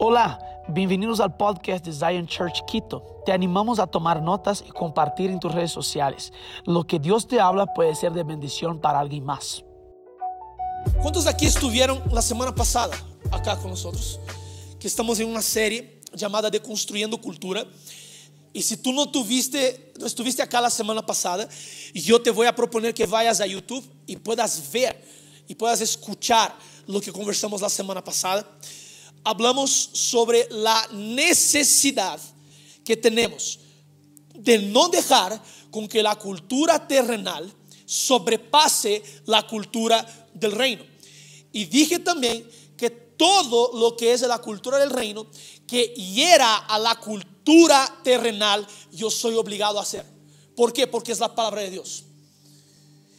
Hola, bienvenidos al podcast de Zion Church Quito. Te animamos a tomar notas y compartir en tus redes sociales. Lo que Dios te habla puede ser de bendición para alguien más. ¿Cuántos de aquí estuvieron la semana pasada acá con nosotros? Que estamos en una serie llamada Deconstruyendo Cultura. Y si tú no tuviste, no estuviste acá la semana pasada, yo te voy a proponer que vayas a YouTube y puedas ver y puedas escuchar lo que conversamos la semana pasada. Hablamos sobre la necesidad que tenemos de no dejar con que la cultura terrenal sobrepase la cultura del reino. Y dije también que todo lo que es de la cultura del reino, que hiera a la cultura terrenal, yo soy obligado a hacer. ¿Por qué? Porque es la palabra de Dios.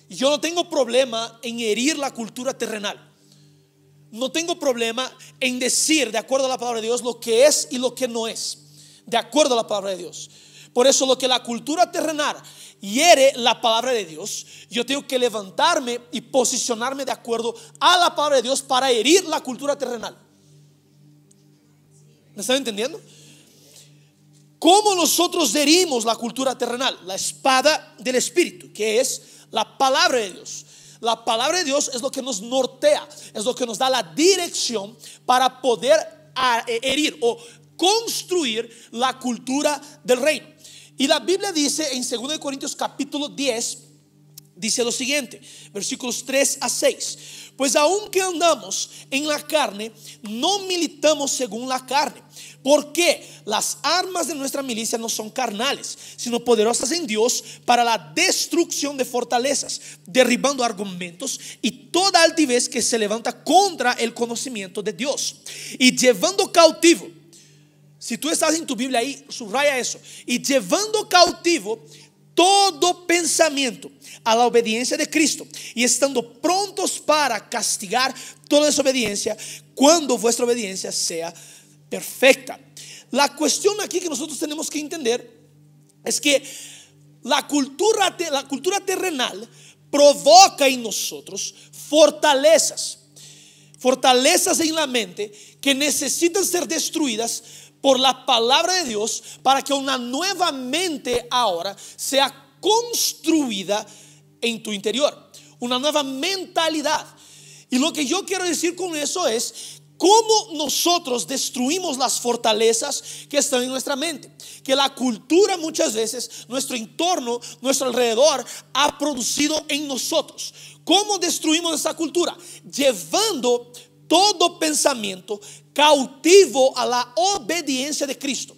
Yo no tengo problema en herir la cultura terrenal. No tengo problema en decir, de acuerdo a la palabra de Dios, lo que es y lo que no es. De acuerdo a la palabra de Dios. Por eso lo que la cultura terrenal hiere la palabra de Dios, yo tengo que levantarme y posicionarme de acuerdo a la palabra de Dios para herir la cultura terrenal. ¿Me están entendiendo? ¿Cómo nosotros herimos la cultura terrenal? La espada del Espíritu, que es la palabra de Dios. La palabra de Dios es lo que nos nortea, es lo que nos da la dirección para poder herir o construir la cultura del reino. Y la Biblia dice en 2 Corintios capítulo 10, dice lo siguiente, versículos 3 a 6. Pues aunque andamos en la carne, no militamos según la carne. Porque las armas de nuestra milicia no son carnales, sino poderosas en Dios para la destrucción de fortalezas, derribando argumentos y toda altivez que se levanta contra el conocimiento de Dios y llevando cautivo. Si tú estás en tu Biblia ahí, subraya eso. Y llevando cautivo todo pensamiento a la obediencia de Cristo y estando prontos para castigar toda desobediencia cuando vuestra obediencia sea perfecta. La cuestión aquí que nosotros tenemos que entender es que la cultura, la cultura terrenal provoca en nosotros fortalezas, fortalezas en la mente que necesitan ser destruidas por la palabra de Dios para que una nueva mente ahora sea construida en tu interior, una nueva mentalidad. Y lo que yo quiero decir con eso es cómo nosotros destruimos las fortalezas que están en nuestra mente. Que la cultura muchas veces, nuestro entorno, nuestro alrededor, ha producido en nosotros. ¿Cómo destruimos esa cultura? Llevando todo pensamiento cautivo a la obediencia de Cristo.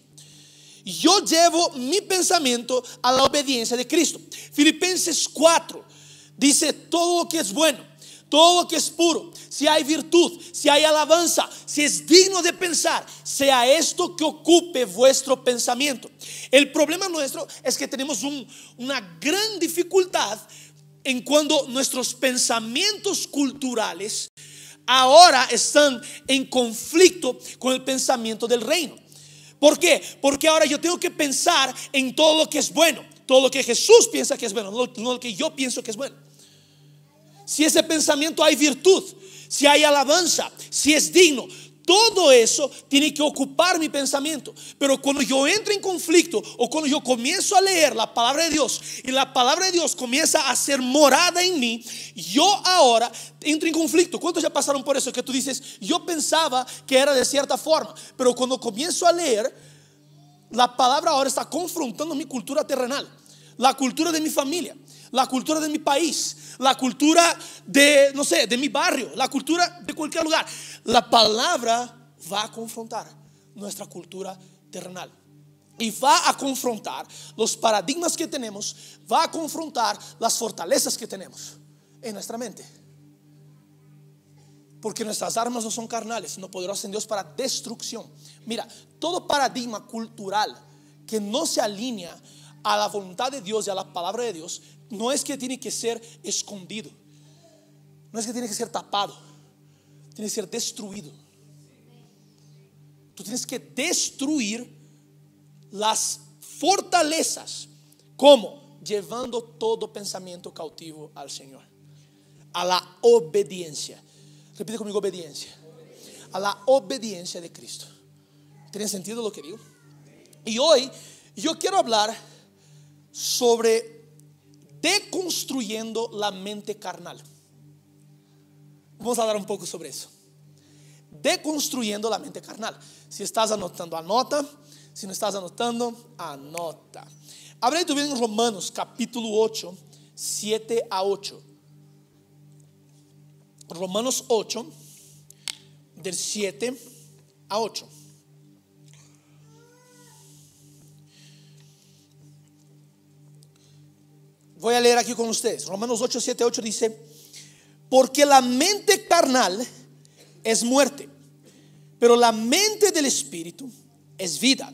Yo llevo mi pensamiento a la obediencia de Cristo. Filipenses 4 dice todo lo que es bueno todo lo que es puro, si hay virtud, si hay alabanza, si es digno de pensar, sea esto que ocupe vuestro pensamiento. El problema nuestro es que tenemos una gran dificultad en cuando nuestros pensamientos culturales ahora están en conflicto con el pensamiento del reino. ¿Por qué? Porque ahora yo tengo que pensar en todo lo que es bueno, todo lo que Jesús piensa que es bueno, no lo que yo pienso que es bueno si ese pensamiento hay virtud, si hay alabanza, si es digno. Todo eso tiene que ocupar mi pensamiento. Pero cuando yo entro en conflicto o cuando yo comienzo a leer la palabra de Dios y la palabra de Dios comienza a ser morada en mí, yo ahora entro en conflicto. ¿Cuántos ya pasaron por eso? Que tú dices, yo pensaba que era de cierta forma, pero cuando comienzo a leer, la palabra ahora está confrontando mi cultura terrenal, la cultura de mi familia, la cultura de mi país, la cultura de, no sé, de mi barrio, la cultura de cualquier lugar. La palabra va a confrontar nuestra cultura terrenal. Y va a confrontar los paradigmas que tenemos, va a confrontar las fortalezas que tenemos en nuestra mente. Porque nuestras armas no son carnales, sino poderosas en Dios para destrucción. Mira, todo paradigma cultural que no se alinea a la voluntad de Dios y a la palabra de Dios no es que tiene que ser escondido, no es que tiene que ser tapado, tiene que ser destruido. Tú tienes que destruir las fortalezas. ¿Cómo? Llevando todo pensamiento cautivo al Señor. A la obediencia. Repite conmigo obediencia. A la obediencia de Cristo. ¿Tiene sentido lo que digo? Y hoy yo quiero hablar sobre deconstruyendo la mente carnal. Vamos a hablar un poco sobre eso. Deconstruyendo la mente carnal. Si estás anotando, anota. Si no estás anotando, anota. Abre tu en Romanos capítulo 8, 7 a 8. Romanos 8, del 7 a 8. Voy a leer aquí con ustedes. Romanos 8, 7, 8 dice, porque la mente carnal es muerte, pero la mente del Espíritu es vida.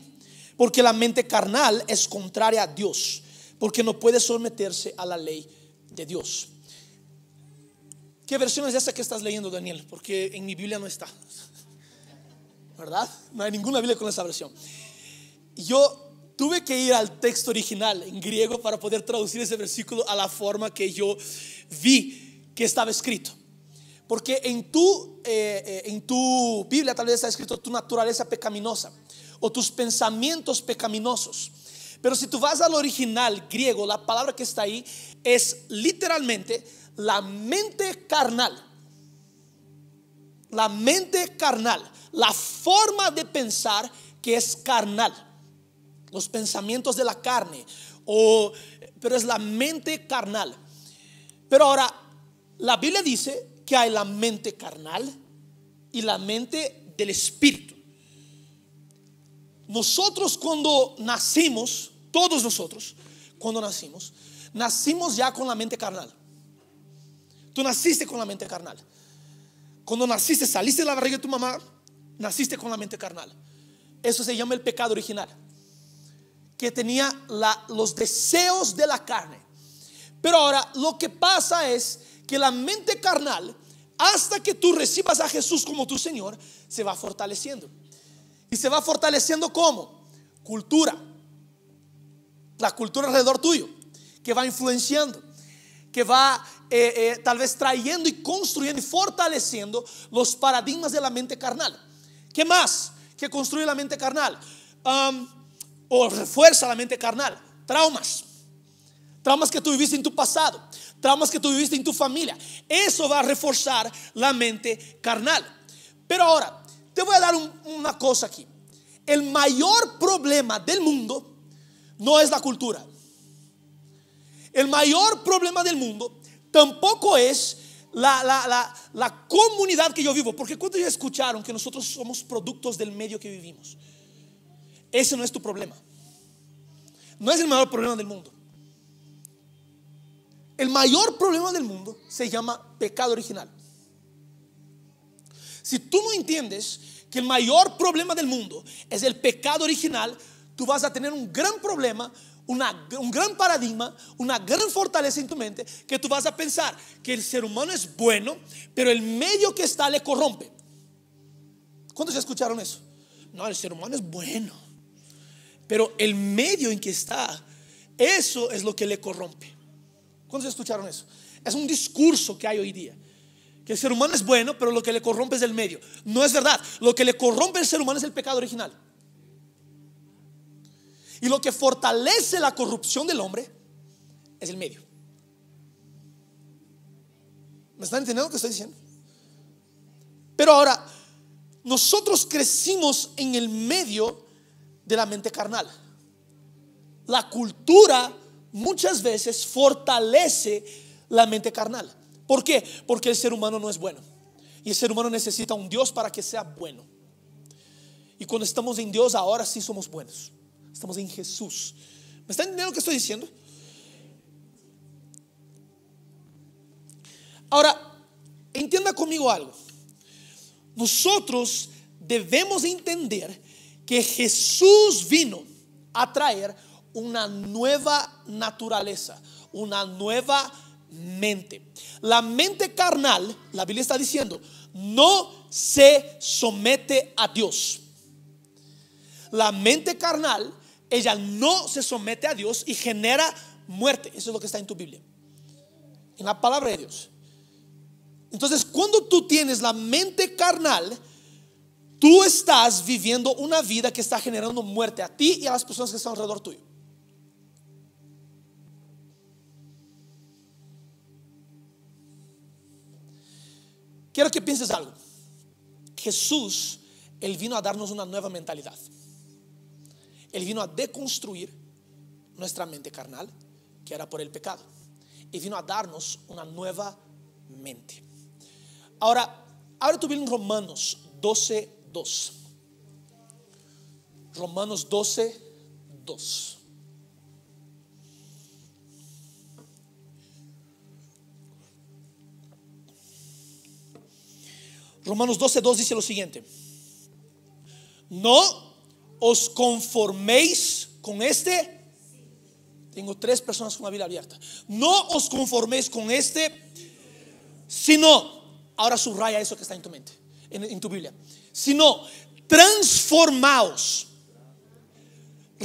Porque la mente carnal es contraria a Dios, porque no puede someterse a la ley de Dios. ¿Qué versión es esa que estás leyendo, Daniel? Porque en mi Biblia no está. ¿Verdad? No hay ninguna Biblia con esa versión. Yo tuve que ir al texto original en griego para poder traducir ese versículo a la forma que yo vi que estaba escrito. Porque en tu, eh, eh, en tu Biblia tal vez está escrito tu naturaleza pecaminosa o tus pensamientos pecaminosos. Pero si tú vas al original griego, la palabra que está ahí es literalmente la mente carnal. La mente carnal, la forma de pensar que es carnal los pensamientos de la carne, o, pero es la mente carnal. Pero ahora, la Biblia dice que hay la mente carnal y la mente del espíritu. Nosotros cuando nacimos, todos nosotros, cuando nacimos, nacimos ya con la mente carnal. Tú naciste con la mente carnal. Cuando naciste, saliste de la barriga de tu mamá, naciste con la mente carnal. Eso se llama el pecado original que tenía los deseos de la carne. Pero ahora lo que pasa es que la mente carnal, hasta que tú recibas a Jesús como tu Señor, se va fortaleciendo. Y se va fortaleciendo como cultura. La cultura alrededor tuyo, que va influenciando, que va eh, eh, tal vez trayendo y construyendo y fortaleciendo los paradigmas de la mente carnal. ¿Qué más que construye la mente carnal? Um, o refuerza la mente carnal. Traumas. Traumas que tú viviste en tu pasado. Traumas que tú viviste en tu familia. Eso va a reforzar la mente carnal. Pero ahora, te voy a dar una cosa aquí. El mayor problema del mundo no es la cultura. El mayor problema del mundo tampoco es la, la, comunidad que yo vivo. Porque cuando ya escucharon que nosotros somos productos del medio que vivimos. Ese no es tu problema. No es el mayor problema del mundo. El mayor problema del mundo se llama pecado original. Si tú no entiendes que el mayor problema del mundo es el pecado original, tú vas a tener un gran problema, un gran paradigma, una gran fortaleza en tu mente, que tú vas a pensar que el ser humano es bueno, pero el medio que está le corrompe. ¿Cuántos escucharon eso? No, el ser humano es bueno. Pero el medio en que está, eso es lo que le corrompe. ¿Cuántos escucharon eso? Es un discurso que hay hoy día. Que el ser humano es bueno, pero lo que le corrompe es el medio. No es verdad. Lo que le corrompe al ser humano es el pecado original. Y lo que fortalece la corrupción del hombre es el medio. ¿Me están entendiendo lo que estoy diciendo? Pero ahora, nosotros crecimos en el medio de la mente carnal. La cultura muchas veces fortalece la mente carnal. ¿Por qué? Porque el ser humano no es bueno. Y el ser humano necesita un Dios para que sea bueno. Y cuando estamos en Dios, ahora sí somos buenos. Estamos en Jesús. ¿Me están entendiendo lo que estoy diciendo? Ahora, entienda conmigo algo. Nosotros debemos entender que Jesús vino a traer una nueva naturaleza, una nueva mente. La mente carnal, la Biblia está diciendo, no se somete a Dios. La mente carnal, ella no se somete a Dios y genera muerte. Eso es lo que está en tu Biblia. En la palabra de Dios. Entonces, cuando tú tienes la mente carnal, tú estás viviendo una vida que está generando muerte a ti y a las personas que están alrededor tuyo. Quiero que pienses algo. Jesús, Él vino a darnos una nueva mentalidad. Él vino a deconstruir nuestra mente carnal, que era por el pecado. Y vino a darnos una nueva mente. Ahora, ahora tú en Romanos 12, 2. Romanos 12, 2. Romanos 12, 2 dice lo siguiente. No os conforméis con este. Tengo tres personas con la Biblia abierta. No os conforméis con este, sino, ahora subraya eso que está en tu mente, en, en tu Biblia. Sino, transformaos.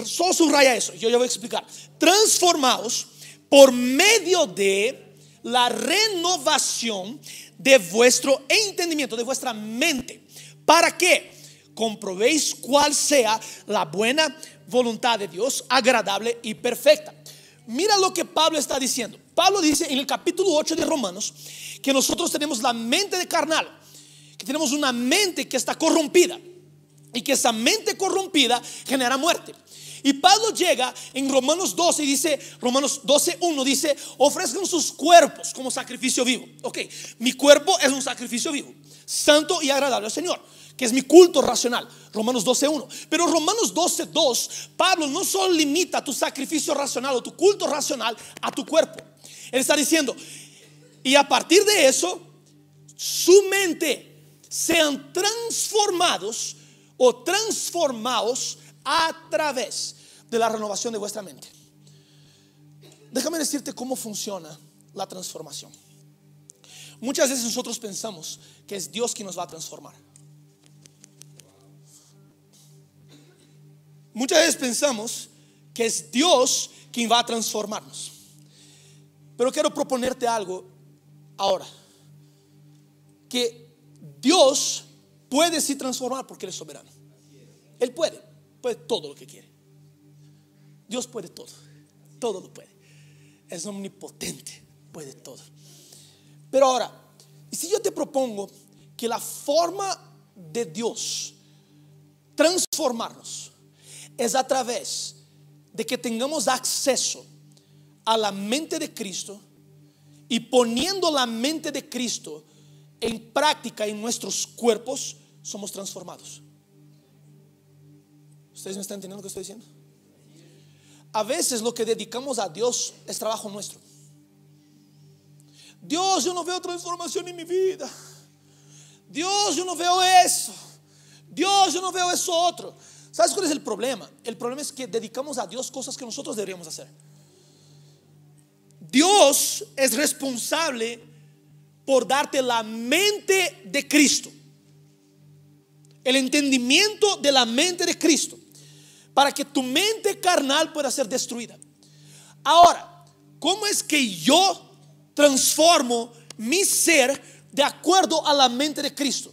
Solo subraya eso, yo ya voy a explicar. Transformaos por medio de la renovación de vuestro entendimiento, de vuestra mente. ¿Para que Comprobéis cuál sea la buena voluntad de Dios, agradable y perfecta. Mira lo que Pablo está diciendo. Pablo dice en el capítulo 8 de Romanos que nosotros tenemos la mente de carnal, que tenemos una mente que está corrompida y que esa mente corrompida genera muerte. Y Pablo llega en Romanos 12 y dice, Romanos 12, 1 dice, ofrezcan sus cuerpos como sacrificio vivo. Ok, mi cuerpo es un sacrificio vivo, santo y agradable al Señor, que es mi culto racional. Romanos 12, 1. Pero Romanos 12, 2, Pablo no solo limita tu sacrificio racional o tu culto racional a tu cuerpo. Él está diciendo, y a partir de eso, su mente sean transformados o transformados a través de la renovación de vuestra mente. Déjame decirte cómo funciona la transformación. Muchas veces nosotros pensamos que es Dios quien nos va a transformar. Muchas veces pensamos que es Dios quien va a transformarnos. Pero quiero proponerte algo ahora. Que Dios puede sí transformar porque Él es soberano. Él puede puede todo lo que quiere. Dios puede todo, todo lo puede. Es omnipotente, puede todo. Pero ahora, si yo te propongo que la forma de Dios transformarnos es a través de que tengamos acceso a la mente de Cristo y poniendo la mente de Cristo en práctica en nuestros cuerpos, somos transformados. ¿Ustedes me están entendiendo lo que estoy diciendo? A veces lo que dedicamos a Dios es trabajo nuestro. Dios, yo no veo transformación en mi vida. Dios, yo no veo eso. Dios, yo no veo eso otro. ¿Sabes cuál es el problema? El problema es que dedicamos a Dios cosas que nosotros deberíamos hacer. Dios es responsable por darte la mente de Cristo. El entendimiento de la mente de Cristo para que tu mente carnal pueda ser destruida. Ahora, ¿cómo es que yo transformo mi ser de acuerdo a la mente de Cristo?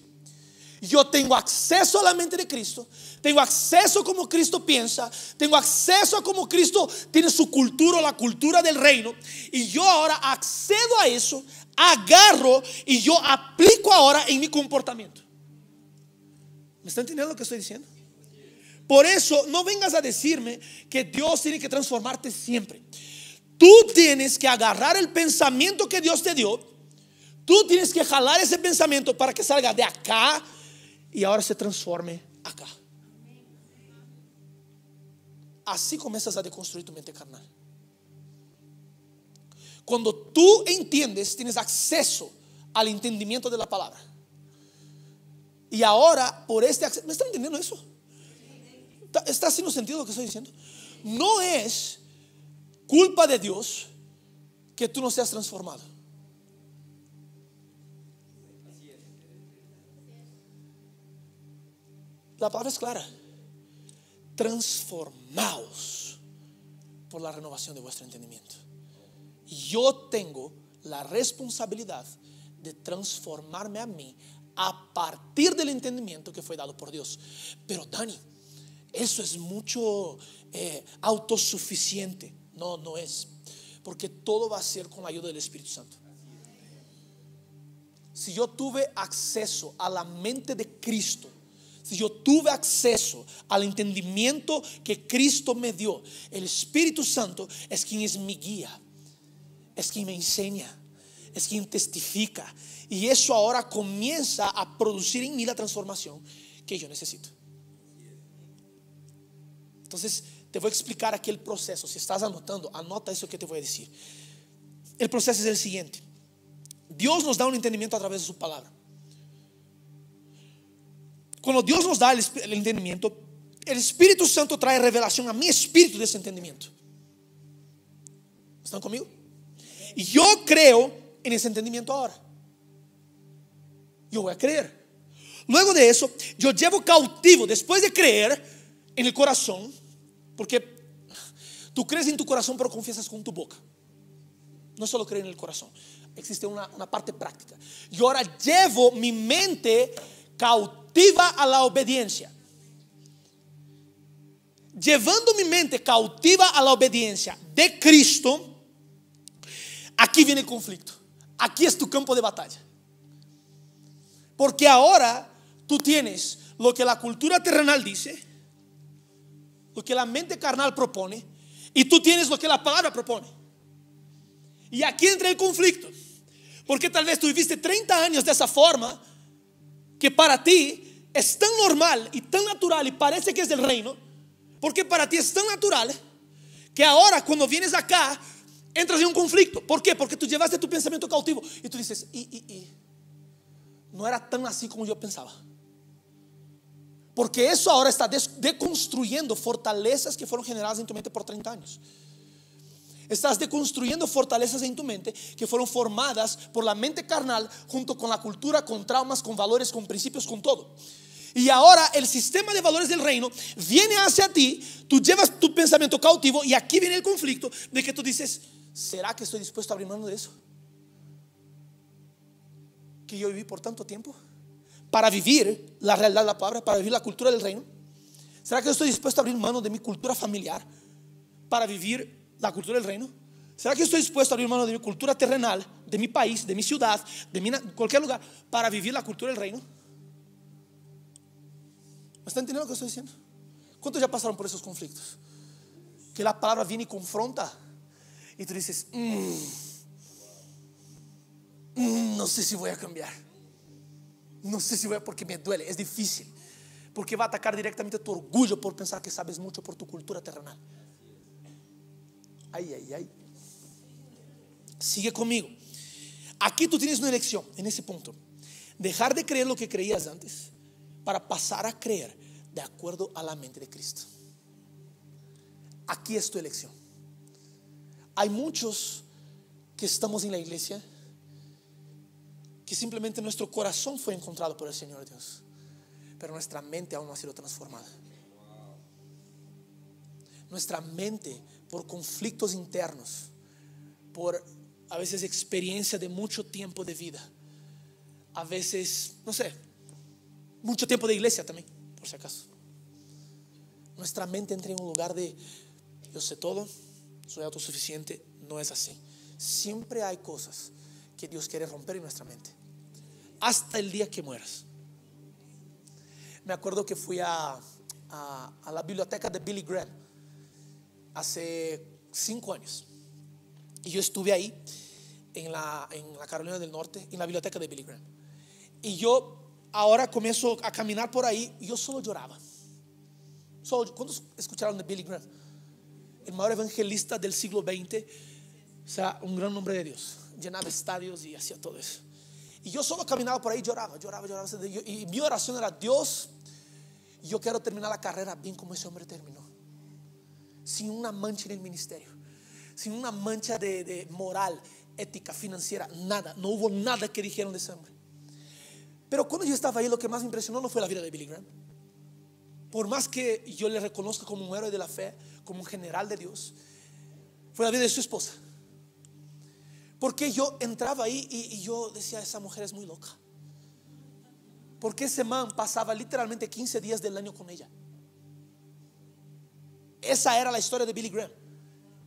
Yo tengo acceso a la mente de Cristo, tengo acceso a cómo Cristo piensa, tengo acceso a cómo Cristo tiene su cultura, la cultura del reino, y yo ahora accedo a eso, agarro y yo aplico ahora en mi comportamiento. ¿Me está entendiendo lo que estoy diciendo? Por eso no vengas a decirme que Dios tiene que transformarte siempre. Tú tienes que agarrar el pensamiento que Dios te dio. Tú tienes que jalar ese pensamiento para que salga de acá y ahora se transforme acá. Así comienzas a deconstruir tu mente carnal. Cuando tú entiendes, tienes acceso al entendimiento de la palabra. Y ahora, por este acceso, ¿me están entendiendo eso? ¿Está haciendo sentido lo que estoy diciendo? No es culpa de Dios que tú no seas transformado. La palabra es clara. Transformaos por la renovación de vuestro entendimiento. Yo tengo la responsabilidad de transformarme a mí a partir del entendimiento que fue dado por Dios. Pero Dani, eso es mucho eh, autosuficiente. No, no es. Porque todo va a ser con la ayuda del Espíritu Santo. Si yo tuve acceso a la mente de Cristo, si yo tuve acceso al entendimiento que Cristo me dio, el Espíritu Santo es quien es mi guía, es quien me enseña, es quien testifica. Y eso ahora comienza a producir en mí la transformación que yo necesito. Entonces, te voy a explicar aquí el proceso. Si estás anotando, anota eso que te voy a decir. El proceso es el siguiente. Dios nos da un entendimiento a través de su palabra. Cuando Dios nos da el, el entendimiento, el Espíritu Santo trae revelación a mi espíritu de ese entendimiento. ¿Están conmigo? Y yo creo en ese entendimiento ahora. Yo voy a creer. Luego de eso, yo llevo cautivo, después de creer en el corazón, porque tú crees en tu corazón, pero confiesas con tu boca. No solo creer en el corazón, existe una, una parte práctica. Yo ahora llevo mi mente cautiva a la obediencia. Llevando mi mente cautiva a la obediencia de Cristo, aquí viene el conflicto. Aquí es tu campo de batalla. Porque ahora tú tienes lo que la cultura terrenal dice, lo que la mente carnal propone, y tú tienes lo que la palabra propone. Y aquí entra el conflicto. Porque tal vez tú viviste 30 años de esa forma, que para ti es tan normal y tan natural y parece que es del reino, porque para ti es tan natural que ahora cuando vienes acá entras en un conflicto. ¿Por qué? Porque tú llevaste tu pensamiento cautivo y tú dices, y, y, y, no era tan así como yo pensaba. Porque eso ahora está deconstruyendo fortalezas que fueron generadas en tu mente por 30 años. Estás deconstruyendo fortalezas en tu mente que fueron formadas por la mente carnal junto con la cultura, con traumas, con valores, con principios, con todo. Y ahora el sistema de valores del reino viene hacia ti, tú llevas tu pensamiento cautivo y aquí viene el conflicto de que tú dices, ¿será que estoy dispuesto a abrir mano de eso? Que yo viví por tanto tiempo para vivir la realidad de la palabra, para vivir la cultura del reino. ¿Será que yo estoy dispuesto a abrir mano de mi cultura familiar para vivir la cultura del reino? ¿Será que estoy dispuesto a abrir mano de mi cultura terrenal, de mi país, de mi ciudad, de cualquier lugar, para vivir la cultura del reino? ¿Me está entendiendo lo que estoy diciendo? ¿Cuántos ya pasaron por esos conflictos? Que la palabra viene y confronta. Y tú dices, mm, mm, no sé si voy a cambiar. No sé si voy a, porque me duele, es difícil. Porque va a atacar directamente tu orgullo por pensar que sabes mucho por tu cultura terrenal. Ay, ay, ay. Sigue conmigo. Aquí tú tienes una elección en ese punto. Dejar de creer lo que creías antes para pasar a creer de acuerdo a la mente de Cristo. Aquí es tu elección. Hay muchos que estamos en la iglesia que simplemente nuestro corazón fue encontrado por el Señor Dios, pero nuestra mente aún no ha sido transformada. Nuestra mente por conflictos internos, por a veces experiencia de mucho tiempo de vida, a veces, no sé, mucho tiempo de iglesia también, por si acaso. Nuestra mente entra en un lugar de, yo sé todo, soy autosuficiente, no es así. Siempre hay cosas que Dios quiere romper en nuestra mente, hasta el día que mueras. Me acuerdo que fui a, a, la biblioteca de Billy Graham hace cinco años. Y yo estuve ahí, en la, en la Carolina del Norte, en la biblioteca de Billy Graham. Y yo ahora comienzo a caminar por ahí y yo solo lloraba. Solo, ¿Cuántos escucharon de Billy Graham? El mayor evangelista del siglo XX, o sea, un gran nombre de Dios. Llenaba estadios y hacía todo eso. Y yo solo caminaba por ahí, lloraba, lloraba, lloraba. Y mi oración era, Dios, yo quiero terminar la carrera bien como ese hombre terminó sin una mancha en el ministerio, sin una mancha de, de moral, ética, financiera, nada. No hubo nada que dijeron de ese hombre. Pero cuando yo estaba ahí, lo que más me impresionó no fue la vida de Billy Graham. Por más que yo le reconozca como un héroe de la fe, como un general de Dios, fue la vida de su esposa. Porque yo entraba ahí y, yo decía, esa mujer es muy loca. Porque ese man pasaba literalmente 15 días del año con ella. Esa era la historia de Billy Graham.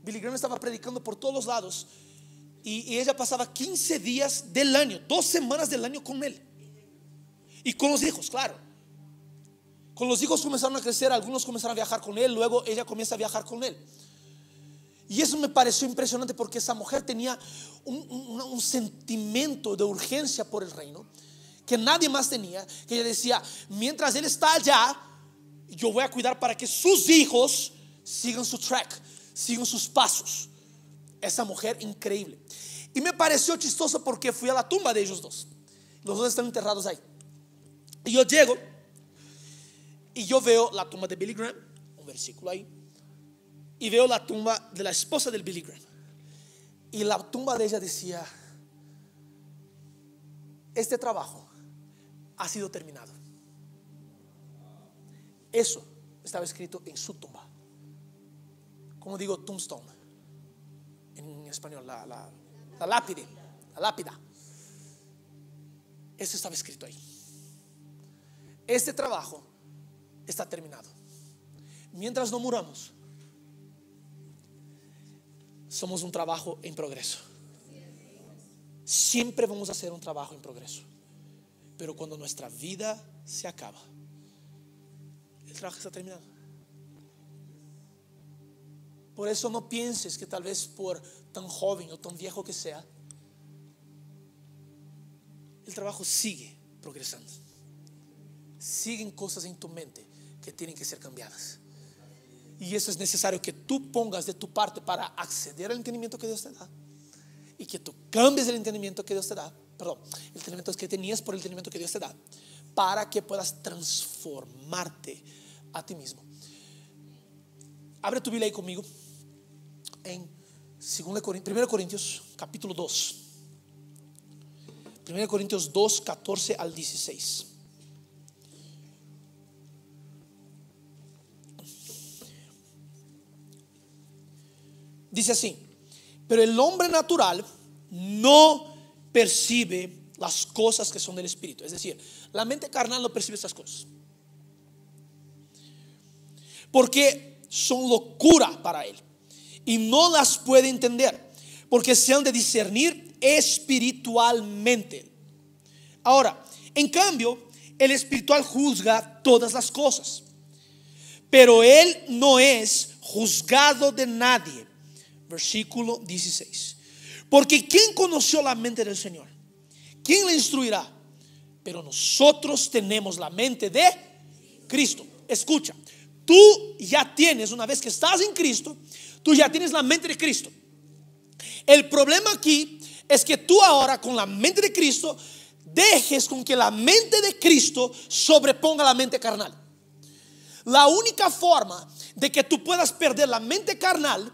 Billy Graham estaba predicando por todos lados y, ella pasaba 15 días del año, dos semanas del año con él. Y con los hijos, claro. Con los hijos comenzaron a crecer, algunos comenzaron a viajar con él, luego ella comienza a viajar con él. Y eso me pareció impresionante porque esa mujer tenía un, sentimiento de urgencia por el reino que nadie más tenía, que ella decía, mientras él está allá, yo voy a cuidar para que sus hijos sigan su track, sigan sus pasos. Esa mujer increíble. Y me pareció chistoso porque fui a la tumba de ellos dos. Los dos están enterrados ahí. Y yo llego y yo veo la tumba de Billy Graham, un versículo ahí, y veo la tumba de la esposa del Billy Graham. Y la tumba de ella decía, este trabajo ha sido terminado. Eso estaba escrito en su tumba. Como digo, tombstone. En español, la, la, la lápide, la lápida. Eso estaba escrito ahí. Este trabajo está terminado. Mientras no muramos, somos un trabajo en progreso. Siempre vamos a hacer un trabajo en progreso. Pero cuando nuestra vida se acaba, el trabajo está terminado. Por eso no pienses que tal vez por tan joven o tan viejo que sea, el trabajo sigue progresando. Siguen cosas en tu mente que tienen que ser cambiadas. Y eso es necesario que tú pongas de tu parte para acceder al entendimiento que Dios te da. Y que tú cambies el entendimiento que Dios te da. Perdón, el entendimiento que tenías por el entendimiento que Dios te da. Para que puedas transformarte a ti mismo. Abre tu Biblia ahí conmigo. En 1 Corintios capítulo 2. 1 Corintios 2, 14 al 16. Dice así, pero el hombre natural no percibe las cosas que son del Espíritu. Es decir, la mente carnal no percibe estas cosas. Porque son locura para él. Y no las puede entender. Porque se han de discernir espiritualmente. Ahora, en cambio, el espiritual juzga todas las cosas. Pero él no es juzgado de nadie versículo 16. Porque ¿quién conoció la mente del Señor? ¿Quién le instruirá? Pero nosotros tenemos la mente de Cristo. Escucha, tú ya tienes, una vez que estás en Cristo, tú ya tienes la mente de Cristo. El problema aquí es que tú ahora con la mente de Cristo dejes con que la mente de Cristo sobreponga la mente carnal. La única forma de que tú puedas perder la mente carnal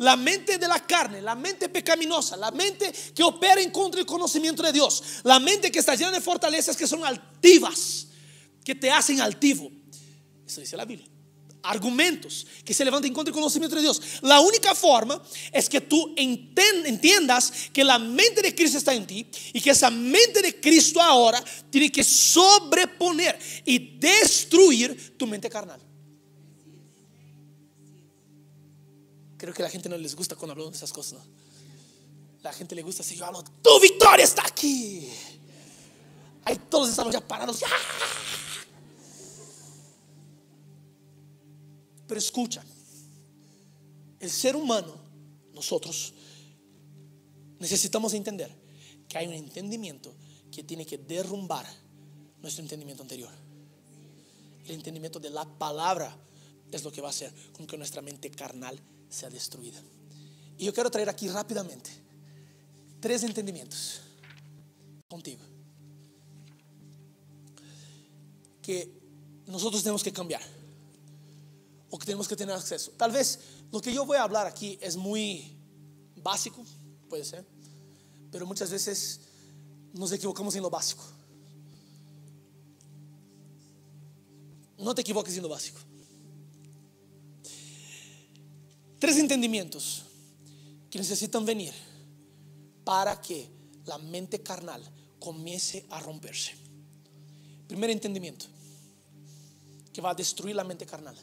la mente de la carne, la mente pecaminosa, la mente que opera en contra del conocimiento de Dios, la mente que está llena de fortalezas que son altivas, que te hacen altivo. Eso dice la Biblia. Argumentos que se levantan en contra del conocimiento de Dios. La única forma es que tú entiendas que la mente de Cristo está en ti y que esa mente de Cristo ahora tiene que sobreponer y destruir tu mente carnal. Creo que a la gente no les gusta cuando hablamos de esas cosas, ¿no? La gente le gusta si yo hablo, tu victoria está aquí. Ahí todos estamos ya parados. Pero escucha, el ser humano, nosotros, necesitamos entender que hay un entendimiento que tiene que derrumbar nuestro entendimiento anterior. El entendimiento de la palabra es lo que va a hacer con que nuestra mente carnal sea destruida. Y yo quiero traer aquí rápidamente tres entendimientos contigo que nosotros tenemos que cambiar o que tenemos que tener acceso. Tal vez lo que yo voy a hablar aquí es muy básico, puede ser, pero muchas veces nos equivocamos en lo básico. No te equivoques en lo básico. Tres entendimientos que necesitan venir para que la mente carnal comience a romperse. Primer entendimiento que va a destruir la mente carnal.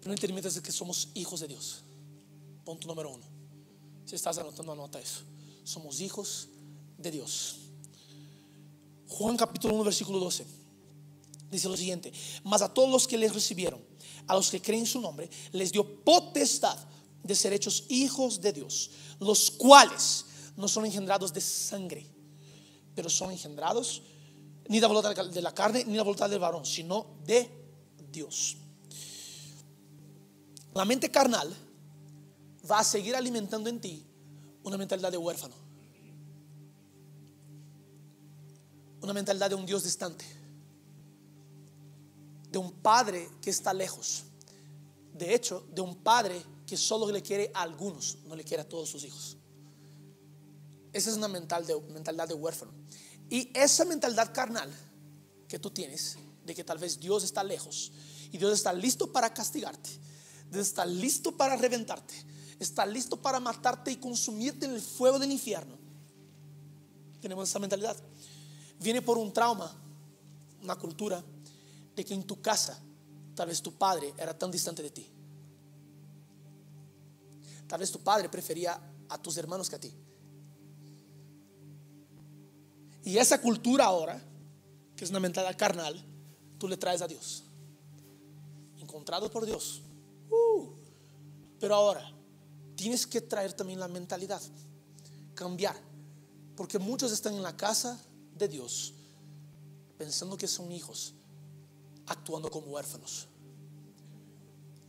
Primer entendimiento es que somos hijos de Dios. Punto número uno. Si estás anotando, anota eso. Somos hijos de Dios. Juan capítulo 1, versículo 12. Dice lo siguiente, mas a todos los que les recibieron, a los que creen en su nombre, les dio potestad de ser hechos hijos de Dios, los cuales no son engendrados de sangre, pero son engendrados ni de la voluntad de la carne, ni de la voluntad del varón, sino de Dios. La mente carnal va a seguir alimentando en ti una mentalidad de huérfano, una mentalidad de un Dios distante, de un padre que está lejos, de hecho, de un padre que solo le quiere a algunos, no le quiere a todos sus hijos. Esa es una mental de, mentalidad de huérfano. Y esa mentalidad carnal que tú tienes, de que tal vez Dios está lejos y Dios está listo para castigarte, Dios está listo para reventarte, está listo para matarte y consumirte en el fuego del infierno. Tenemos esa mentalidad. Viene por un trauma, una cultura, de que en tu casa tal vez tu padre era tan distante de ti. Tal vez tu padre prefería a tus hermanos que a ti. Y esa cultura ahora, que es una mentalidad carnal, tú le traes a Dios. Encontrado por Dios. Uh. pero ahora, tienes que traer también la mentalidad. Cambiar. Porque muchos están en la casa de Dios pensando que son hijos, actuando como huérfanos.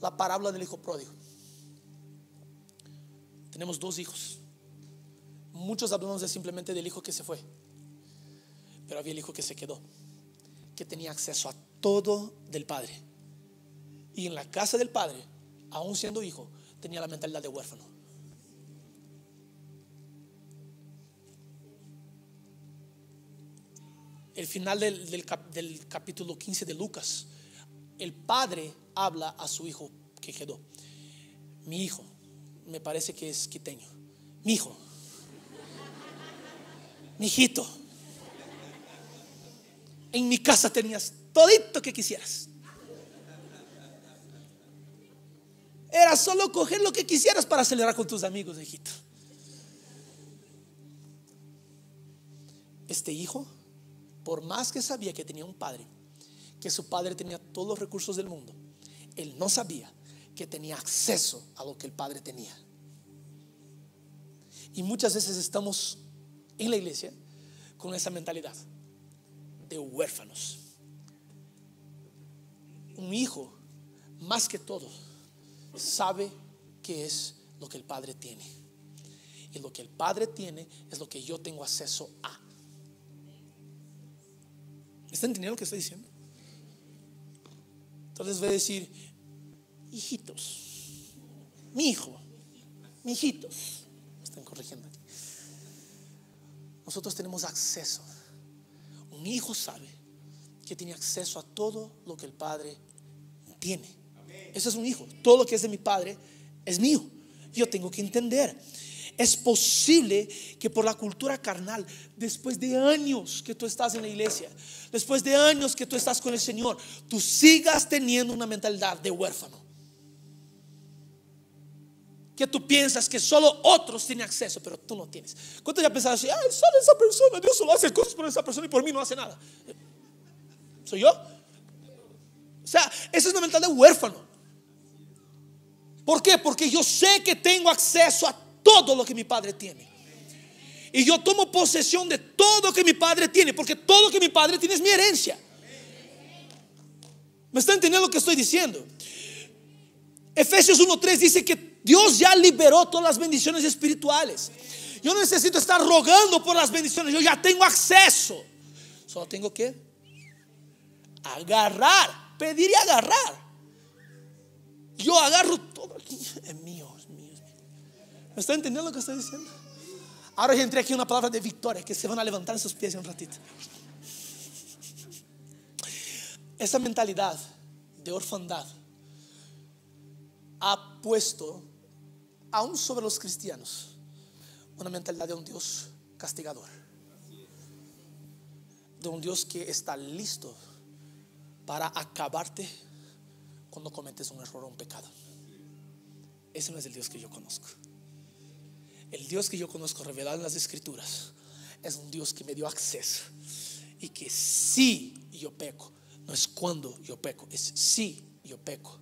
La parábola del hijo pródigo. Tenemos dos hijos. Muchos hablamos de simplemente del hijo que se fue. Pero había el hijo que se quedó, que tenía acceso a todo del Padre. Y en la casa del Padre, aún siendo hijo, tenía la mentalidad de huérfano. El final del, del capítulo 15 de Lucas, el padre habla a su hijo que quedó. Mi hijo, me parece que es quiteño. Mi hijo, mi hijito en mi casa tenías todito que quisieras. Era solo coger lo que quisieras para celebrar con tus amigos, hijito. Este hijo, por más que sabía que tenía un padre, que su padre tenía todos los recursos del mundo, él no sabía que tenía acceso a lo que el padre tenía. Y muchas veces estamos en la iglesia con esa mentalidad huérfanos. Un hijo, más que todo, sabe que es lo que el padre tiene. Y lo que el padre tiene es lo que yo tengo acceso a. ¿Está entendiendo lo que estoy diciendo? Entonces voy a decir, hijitos, mi hijo, mi hijitos, están corrigiendo aquí. Nosotros tenemos acceso un hijo sabe que tiene acceso a todo lo que el padre tiene. Ese es un hijo. Todo lo que es de mi padre es mío. Yo tengo que entender. Es posible que por la cultura carnal, después de años que tú estás en la iglesia, después de años que tú estás con el Señor, tú sigas teniendo una mentalidad de huérfano que tú piensas que solo otros tienen acceso, pero tú no tienes. ¿Cuánto ya pensado así? Ay, sale esa persona, Dios solo hace cosas por esa persona y por mí no hace nada? ¿Soy yo? O sea, esa es una mentalidad de huérfano. ¿Por qué? Porque yo sé que tengo acceso a todo lo que mi padre tiene. Y yo tomo posesión de todo lo que mi padre tiene, porque todo lo que mi padre tiene es mi herencia. ¿Me está entendiendo lo que estoy diciendo? Efesios 1.3 dice que Dios ya liberó todas las bendiciones espirituales. Yo no necesito estar rogando por las bendiciones, yo ya tengo acceso. Solo tengo que agarrar, pedir y agarrar. Yo agarro todo aquí, es mío, está entendiendo lo que estoy diciendo? Ahora ya entré aquí una palabra de victoria, que se van a levantar sus pies en un ratito. Esa mentalidad de orfandad ha puesto aún sobre los cristianos, una mentalidad de un Dios castigador. de un Dios que está listo para acabarte cuando cometes un error o un pecado. Ese no es el Dios que yo conozco. El Dios que yo conozco revelado en las escrituras es un Dios que me dio acceso y que si yo peco, no es cuando yo peco, es si yo peco.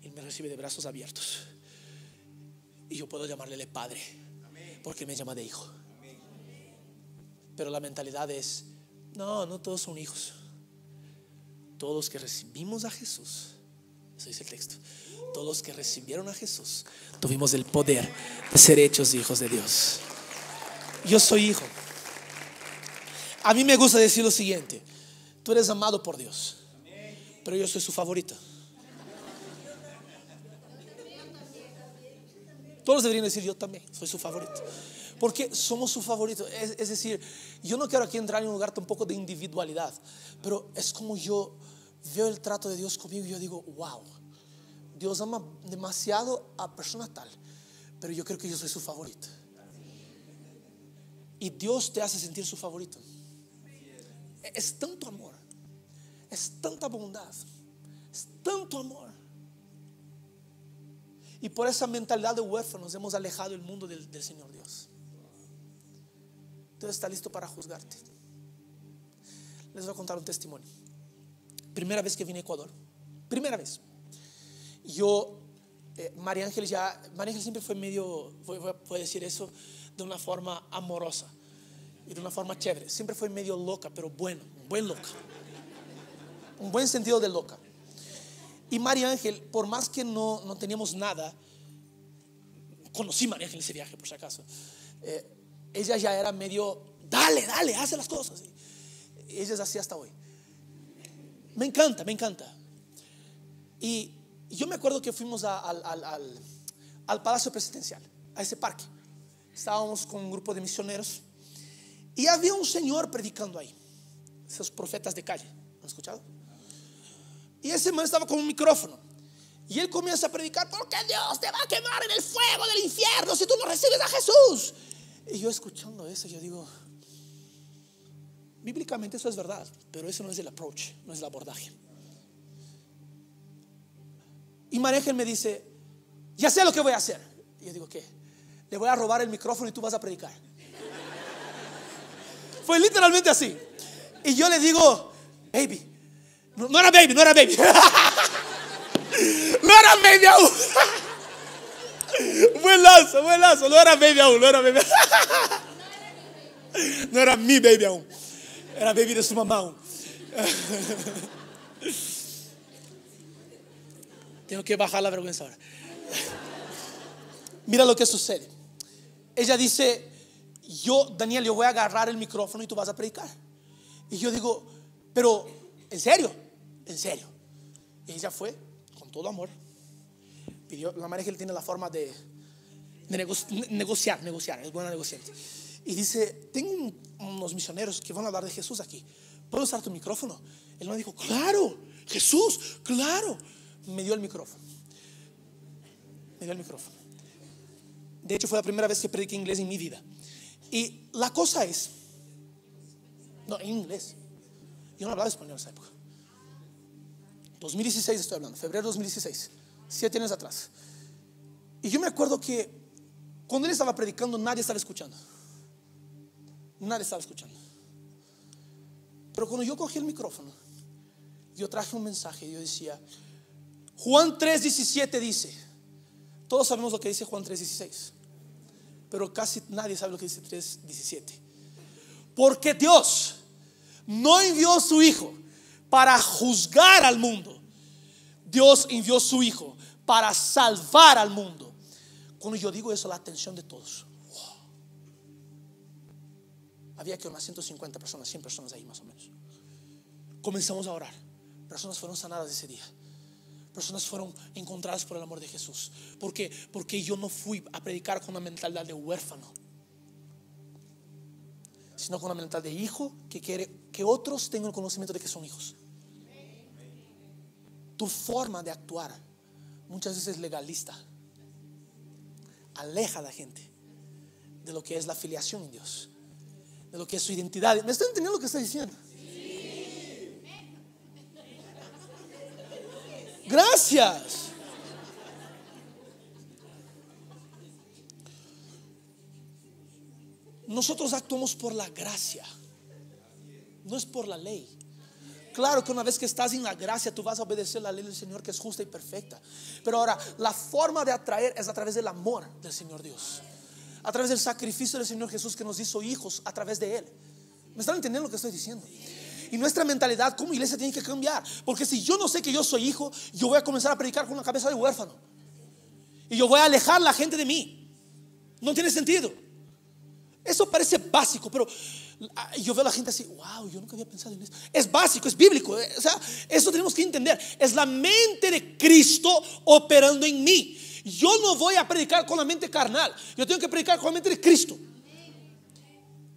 Él me recibe de brazos abiertos y yo puedo llamarle Padre porque me llama de hijo. Pero la mentalidad es, no, no todos son hijos. Todos que recibimos a Jesús, eso dice el texto, todos los que recibieron a Jesús, tuvimos el poder de ser hechos hijos de Dios. Yo soy hijo. A mí me gusta decir lo siguiente, tú eres amado por Dios, pero yo soy su favorito. Todos deberían decir yo también, soy su favorito. Porque somos su favorito. Es, es, decir, yo no quiero aquí entrar en un lugar tampoco de individualidad, pero es como yo veo el trato de Dios conmigo y yo digo, wow, Dios ama demasiado a personas tal, pero yo creo que yo soy su favorito. Y Dios te hace sentir su favorito. Es tanto amor, es tanta bondad, es tanto amor. Y por esa mentalidad de huérfanos hemos alejado el mundo del, del Señor Dios. Dios está listo para juzgarte. Les voy a contar un testimonio. Primera vez que vine a Ecuador. Primera vez. Yo, eh, María Ángel ya, María Ángel siempre fue medio, a decir eso de una forma amorosa y de una forma chévere. Siempre fue medio loca, pero bueno, buen loca. Un buen sentido de loca. Y María Ángel, por más que no, no teníamos nada, conocí a María Ángel en ese viaje, por si acaso. Eh, ella ya era medio, dale, dale, hace las cosas. Y ella es así hasta hoy. Me encanta, me encanta. Y yo me acuerdo que fuimos al, al, al, Palacio Presidencial, a ese parque. Estábamos con un grupo de misioneros y había un señor predicando ahí, esos profetas de calle. ¿Han escuchado? Y ese man estaba con un micrófono. Y él comienza a predicar, porque Dios te va a quemar en el fuego del infierno si tú no recibes a Jesús. Y yo escuchando eso, yo digo, bíblicamente eso es verdad, pero eso no es el approach, no es el abordaje. Y María me dice, ya sé lo que voy a hacer. Y yo digo, ¿qué? Le voy a robar el micrófono y tú vas a predicar. Fue literalmente así. Y yo le digo, baby, no, no, era baby, no era baby. no era baby aún. buen lazo, buen lazo. No era baby aún, no era baby. no era mi baby aún. Era baby de su mamá aún. Tengo que bajar la vergüenza ahora. Mira lo que sucede. Ella dice, yo, Daniel, yo voy a agarrar el micrófono y tú vas a predicar. Y yo digo, pero, ¿en serio? en serio. Y ella fue con todo amor. Pidió, la María él tiene la forma de, negociar, negociar, es buena negociante. Y dice, tengo unos misioneros que van a hablar de Jesús aquí. ¿Puedo usar tu micrófono? Él me dijo, claro, Jesús, claro. Me dio el micrófono. Me dio el micrófono. De hecho, fue la primera vez que prediqué inglés en mi vida. Y la cosa es, no, en inglés. Yo no hablaba español en esa época. 2016 estoy hablando, febrero 2016, siete años atrás. Y yo me acuerdo que cuando él estaba predicando nadie estaba escuchando. Nadie estaba escuchando. Pero cuando yo cogí el micrófono, yo traje un mensaje yo decía, Juan 3:17 dice, todos sabemos lo que dice Juan 3:16, pero casi nadie sabe lo que dice 3:17. Porque Dios no envió a su Hijo para juzgar al mundo. Dios envió su Hijo para salvar al mundo. Cuando yo digo eso, la atención de todos. Había que unas 150 personas, 100 personas ahí más o menos. Comenzamos a orar. Personas fueron sanadas ese día. Personas fueron encontradas por el amor de Jesús. ¿Por qué? Porque yo no fui a predicar con una mentalidad de huérfano, sino con una mentalidad de hijo que quiere que otros tengan el conocimiento de que son hijos tu forma de actuar muchas veces legalista. Aleja a la gente de lo que es la filiación en Dios, de lo que es su identidad. ¿Me están entendiendo lo que estoy diciendo? Gracias. Nosotros actuamos por la gracia, no es por la ley. Claro que una vez que estás en la gracia, tú vas a obedecer la ley del Señor que es justa y perfecta. Pero ahora, la forma de atraer es a través del amor del Señor Dios. A través del sacrificio del Señor Jesús que nos hizo hijos a través de Él. ¿Me están entendiendo lo que estoy diciendo? Y nuestra mentalidad como iglesia tiene que cambiar. Porque si yo no sé que yo soy hijo, yo voy a comenzar a predicar con una cabeza de huérfano. Y yo voy a alejar la gente de mí. No tiene sentido. Eso parece básico, pero ah, yo veo a la gente así, wow, yo nunca había pensado en eso. Es básico, es bíblico. Eh, o sea, eso tenemos que entender. Es la mente de Cristo operando en mí. Yo no voy a predicar con la mente carnal. Yo tengo que predicar con la mente de Cristo.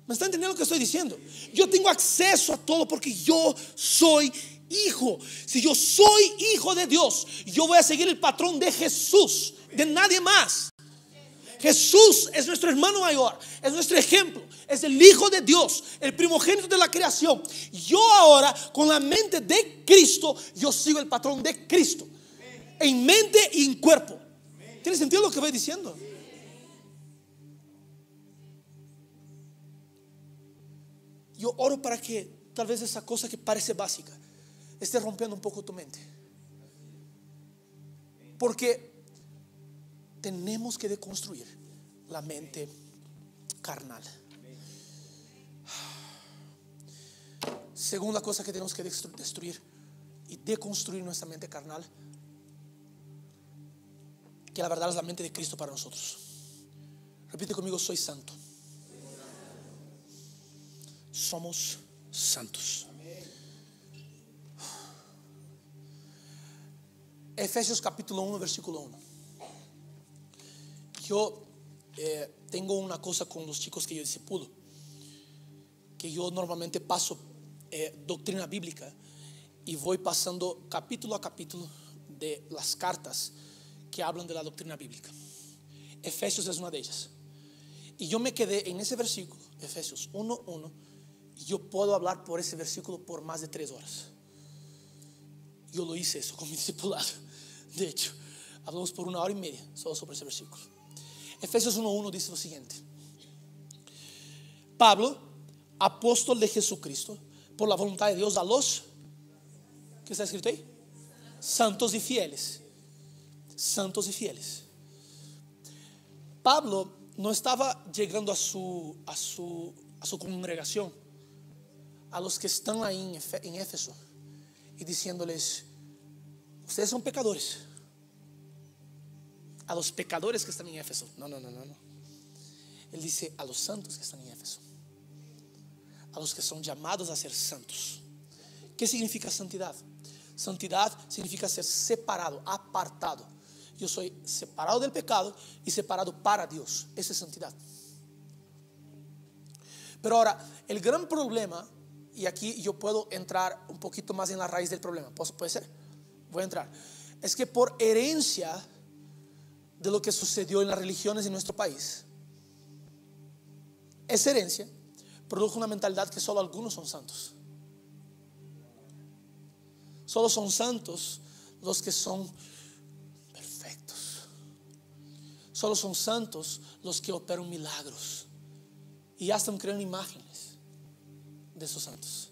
¿Me está entendiendo lo que estoy diciendo? Yo tengo acceso a todo porque yo soy hijo. Si yo soy hijo de Dios, yo voy a seguir el patrón de Jesús, de nadie más. Jesús es nuestro hermano mayor, es nuestro ejemplo, es el Hijo de Dios, el primogénito de la creación. Yo ahora, con la mente de Cristo, yo sigo el patrón de Cristo, en mente y en cuerpo. ¿Tiene sentido lo que voy diciendo? Yo oro para que tal vez esa cosa que parece básica esté rompiendo un poco tu mente. Porque tenemos que deconstruir la mente carnal. Segunda cosa que tenemos que destruir y deconstruir nuestra mente carnal, que la verdad es la mente de Cristo para nosotros. Repite conmigo, soy santo. Somos santos. Efesios capítulo 1, versículo 1 yo eh, tengo una cosa con los chicos que yo discipulo, que yo normalmente paso eh, doctrina bíblica y voy pasando capítulo a capítulo de las cartas que hablan de la doctrina bíblica. Efesios es una de ellas. Y yo me quedé en ese versículo, Efesios 1.1, y yo puedo hablar por ese versículo por más de tres horas. Yo lo hice eso con mi discipulado. De hecho, hablamos por una hora y media solo sobre ese versículo. Efesios 1.1 dice lo siguiente. Pablo, apóstol de Jesucristo, por la voluntad de Dios a los, ¿qué está escrito ahí? Santos y fieles. Santos y fieles. Pablo no estaba llegando a su, a su, a su congregación, a los que están ahí en Éfeso, y diciéndoles, ustedes son pecadores a los pecadores que están en Éfeso. No, no, no, no, no. Él dice a los santos que están en Éfeso. A los que son llamados a ser santos. ¿Qué significa santidad? Santidad significa ser separado, apartado. Yo soy separado del pecado y separado para Dios. Esa es santidad. Pero ahora, el gran problema, y aquí yo puedo entrar un poquito más en la raíz del problema, ¿puede ser? Voy a entrar. Es que por herencia de lo que sucedió en las religiones en nuestro país. Esa herencia produjo una mentalidad que solo algunos son santos. Solo son santos los que son Solo son santos los que operan milagros. Y ya están creando imágenes de esos santos.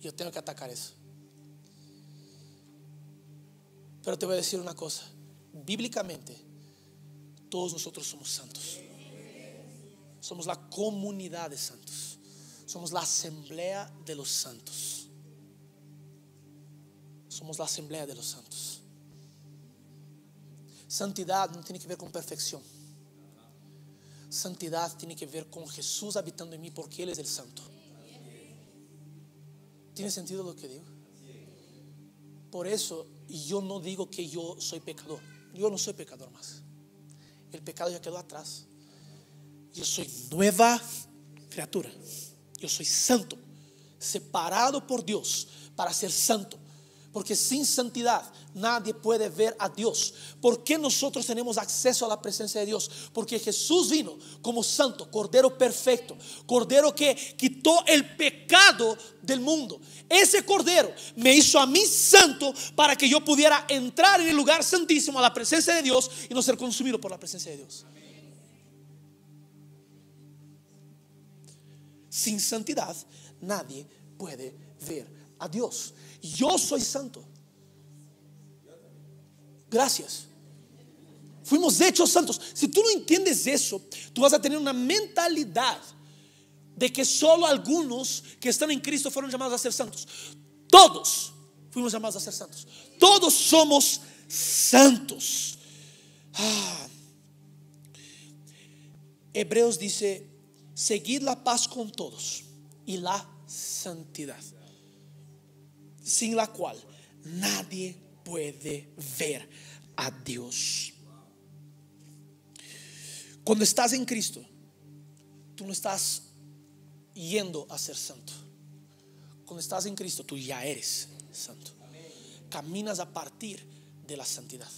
Yo tengo que atacar eso. Pero te voy a decir una cosa. Bíblicamente, todos nosotros somos santos. Somos la comunidad de santos. Somos la asamblea de los santos. Somos la asamblea de los santos. Santidad no tiene que ver con perfección. Santidad tiene que ver con Jesús habitando en mí porque Él es el santo. ¿Tiene sentido lo que digo? Por eso yo no digo que yo soy pecador. Yo no soy pecador más. El pecado ya quedó atrás. Yo soy nueva criatura. Yo soy santo, separado por Dios para ser santo. Porque sin santidad nadie puede ver a Dios. ¿Por qué nosotros tenemos acceso a la presencia de Dios? Porque Jesús vino como santo, cordero perfecto, cordero que quitó el pecado del mundo. Ese cordero me hizo a mí santo para que yo pudiera entrar en el lugar santísimo a la presencia de Dios y no ser consumido por la presencia de Dios. Sin santidad nadie puede ver a Dios. Yo soy santo. Gracias. Fuimos hechos santos. Si tú no entiendes eso, tú vas a tener una mentalidad de que solo algunos que están en Cristo fueron llamados a ser santos. Todos fuimos llamados a ser santos. Todos somos santos. Ah. Hebreos dice, seguid la paz con todos y la santidad sin la cual nadie puede ver a Dios. Cuando estás en Cristo, tú no estás yendo a ser santo. Cuando estás en Cristo, tú ya eres santo. Caminas a partir de la santidad.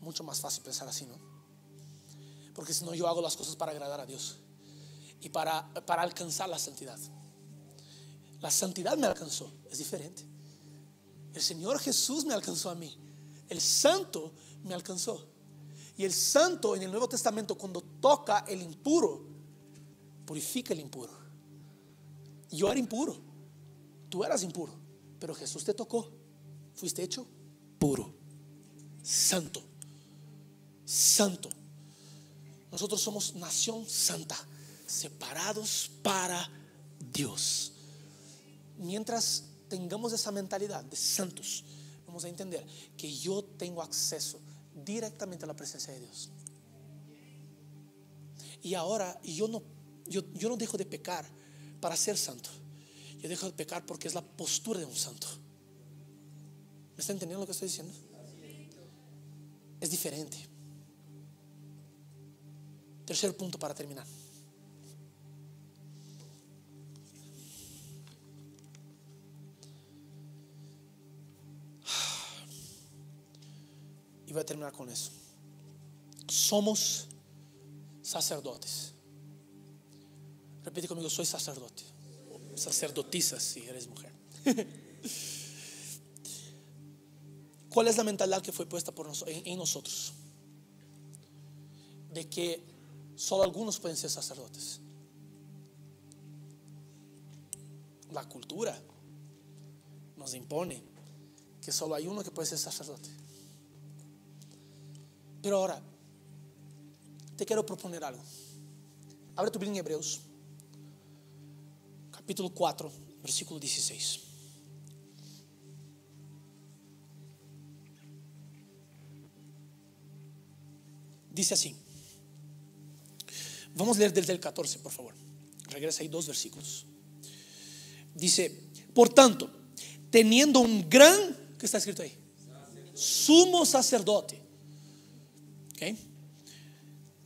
Mucho más fácil pensar así, ¿no? Porque si no, yo hago las cosas para agradar a Dios y para, para alcanzar la santidad. La santidad me alcanzó, es diferente. El Señor Jesús me alcanzó a mí. El santo me alcanzó. Y el santo en el Nuevo Testamento cuando toca el impuro, purifica el impuro. Yo era impuro, tú eras impuro, pero Jesús te tocó. Fuiste hecho puro, santo, santo. Nosotros somos nación santa, separados para Dios mientras tengamos esa mentalidad de santos, vamos a entender que yo tengo acceso directamente a la presencia de Dios. Y ahora yo no, yo, yo no dejo de pecar para ser santo. Yo dejo de pecar porque es la postura de un santo. ¿Me está entendiendo lo que estoy diciendo? Es diferente. Tercer punto para terminar. Voy a terminar con eso. Somos sacerdotes. Repite conmigo, soy sacerdote. Sacerdotisa si eres mujer. ¿Cuál es la mentalidad que fue puesta por en nosotros? De que solo algunos pueden ser sacerdotes. La cultura nos impone que solo hay uno que puede ser sacerdote. Pero ahora, te quiero proponer algo. Abre tu Biblia en Hebreos, capítulo 4, versículo 16. Dice así. Vamos a leer desde el 14, por favor. Regresa ahí dos versículos. Dice, por tanto, teniendo un gran, ¿qué está escrito ahí? Sumo sacerdote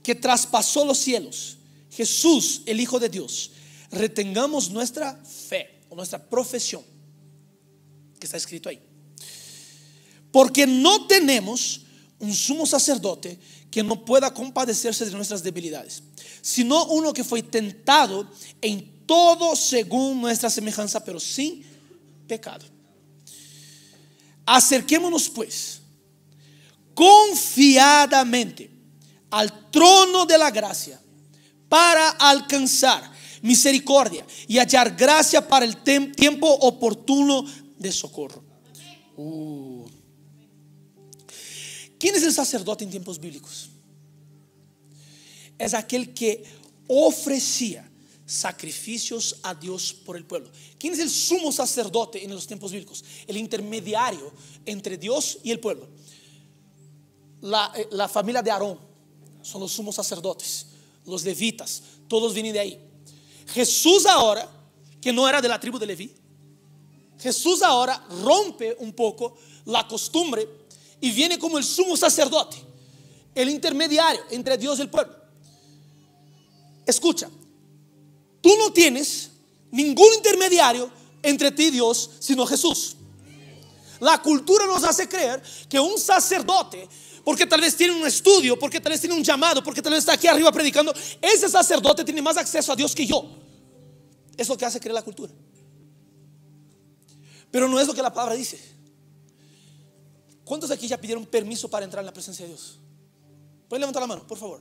que traspasó los cielos, Jesús, el Hijo de Dios, retengamos nuestra fe o nuestra profesión, que está escrito ahí. Porque no tenemos un sumo sacerdote que no pueda compadecerse de nuestras debilidades, sino uno que fue tentado en todo según nuestra semejanza, pero sin pecado. Acerquémonos pues confiadamente al trono de la gracia para alcanzar misericordia y hallar gracia para el tiempo oportuno de socorro. Uh. ¿Quién es el sacerdote en tiempos bíblicos? Es aquel que ofrecía sacrificios a Dios por el pueblo. ¿Quién es el sumo sacerdote en los tiempos bíblicos? El intermediario entre Dios y el pueblo. Eh, la, familia de Aarón son los sumos sacerdotes, los levitas, todos vienen de ahí. Jesús ahora, que no era de la tribu de Leví, Jesús ahora rompe un poco la costumbre y viene como el sumo sacerdote, el intermediario entre Dios y el pueblo. Escucha, tú no tienes ningún intermediario entre ti y Dios, sino Jesús. La cultura nos hace creer que un sacerdote, porque tal vez tiene un estudio, porque tal vez tiene un llamado, porque tal vez está aquí arriba predicando, ese sacerdote tiene más acceso a Dios que yo. Es lo que hace creer la cultura. Pero no es lo que la palabra dice. ¿Cuántos aquí ya pidieron permiso para entrar en la presencia de Dios? Pueden levantar la mano, por favor.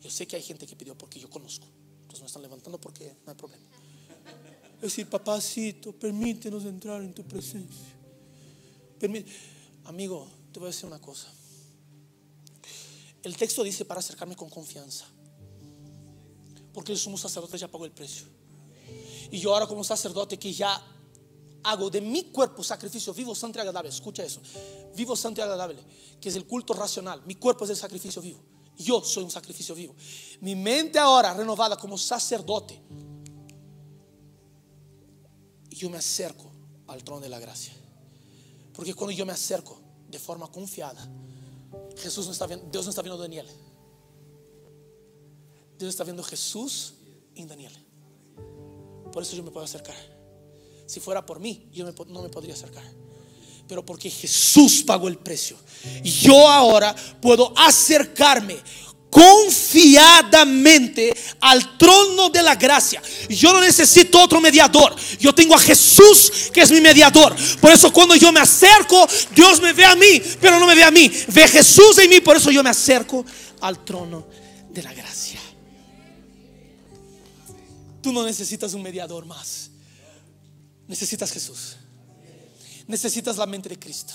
Yo sé que hay gente que pidió porque yo conozco. Entonces me están levantando porque no hay problema. Es decir, papacito, permítenos entrar en tu presencia. Amigo, te voy a decir una cosa. El texto dice para acercarme con confianza. Porque yo somos sacerdote ya pagó el precio. Y yo ahora como sacerdote que ya hago de mi cuerpo sacrificio vivo, santo y agradable. Escucha eso. Vivo, santo y agradable. Que es el culto racional. Mi cuerpo es el sacrificio vivo. Yo soy un sacrificio vivo. Mi mente ahora renovada como sacerdote. Yo me acerco al trono de la gracia. Porque cuando yo me acerco de forma confiada, Jesús no está viendo, Dios no está viendo a Daniel. Dios está viendo a Jesús en Daniel. Por eso yo me puedo acercar. Si fuera por mí, yo no me podría acercar. Pero porque Jesús pagó el precio. Y yo ahora puedo acercarme confiadamente al trono de la gracia. Yo no necesito otro mediador. Yo tengo a Jesús que es mi mediador. Por eso cuando yo me acerco, Dios me ve a mí, pero no me ve a mí. Ve Jesús en mí. Por eso yo me acerco al trono de la gracia. Tú no necesitas un mediador más. Necesitas Jesús. Necesitas la mente de Cristo.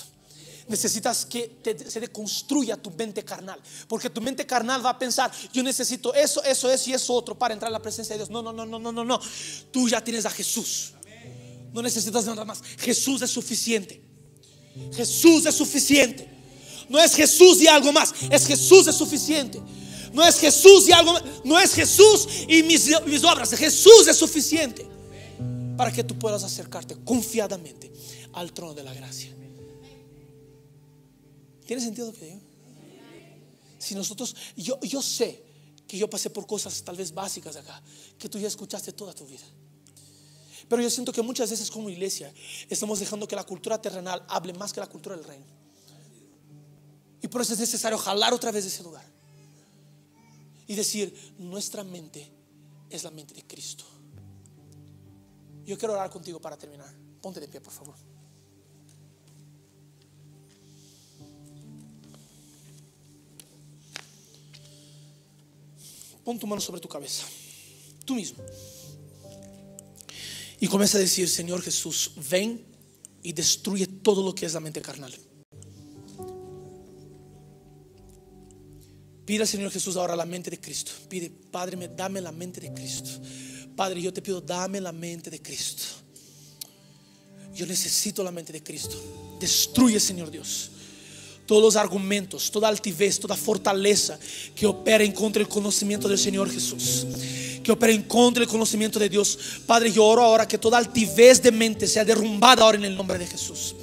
Necesitas que se deconstruya tu mente carnal. Porque tu mente carnal va a pensar, yo necesito eso, eso, eso y eso otro para entrar en la presencia de Dios. No, no, no, no, no, no, no. Tú ya tienes a Jesús. No necesitas nada más. Jesús es suficiente. Jesús es suficiente. No es Jesús y algo más. Es Jesús es suficiente. No es Jesús y algo más. No es Jesús y mis, mis obras. Jesús es suficiente para que tú puedas acercarte confiadamente al trono de la gracia. ¿Tiene sentido lo que digo? Si nosotros, yo, yo sé que yo pasé por cosas tal vez básicas acá, que tú ya escuchaste toda tu vida. Pero yo siento que muchas veces como iglesia estamos dejando que la cultura terrenal hable más que la cultura del reino. Y por eso es necesario jalar otra vez de ese lugar. Y decir, nuestra mente es la mente de Cristo. Yo quiero orar contigo para terminar. Ponte de pie, por favor. Pon tu mano sobre tu cabeza. Tú mismo. Y comienza a decir, Señor Jesús, ven y destruye todo lo que es la mente carnal. Pida, Señor Jesús, ahora la mente de Cristo. Pide, Padre, me dame la mente de Cristo. Padre, yo te pido, dame la mente de Cristo. Yo necesito la mente de Cristo. Destruye, Señor Dios todos los argumentos, toda altivez, toda fortaleza que opera en contra del conocimiento del Señor Jesús, que opera en contra del conocimiento de Dios. Padre, yo oro ahora que toda altivez de mente sea derrumbada ahora en el nombre de Jesús.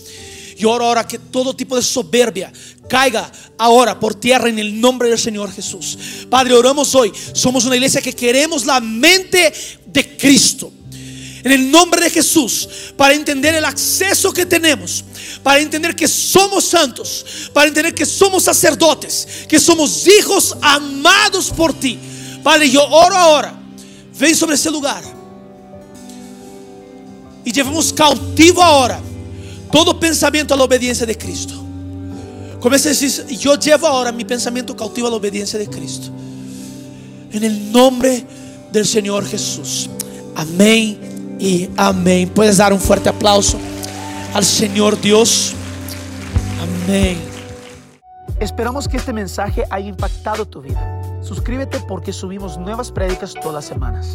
Yo oro ahora que todo tipo de soberbia caiga ahora por tierra en el nombre del Señor Jesús. Padre, oramos hoy. Somos una iglesia que queremos la mente de Cristo en el nombre de Jesús para entender el acceso que tenemos, para entender que somos santos, para entender que somos sacerdotes, que somos hijos amados por ti. Padre, yo oro ahora, ven sobre ese lugar y llevamos cautivo ahora todo pensamiento a la obediencia de Cristo. Comienza a decir, yo llevo ahora mi pensamiento cautivo a la obediencia de Cristo. En el nombre del Señor Jesús. Amén y amén. Puedes dar un fuerte aplauso al Señor Dios. Amén. Esperamos que este mensaje haya impactado tu vida. Suscríbete porque subimos nuevas prédicas todas las semanas.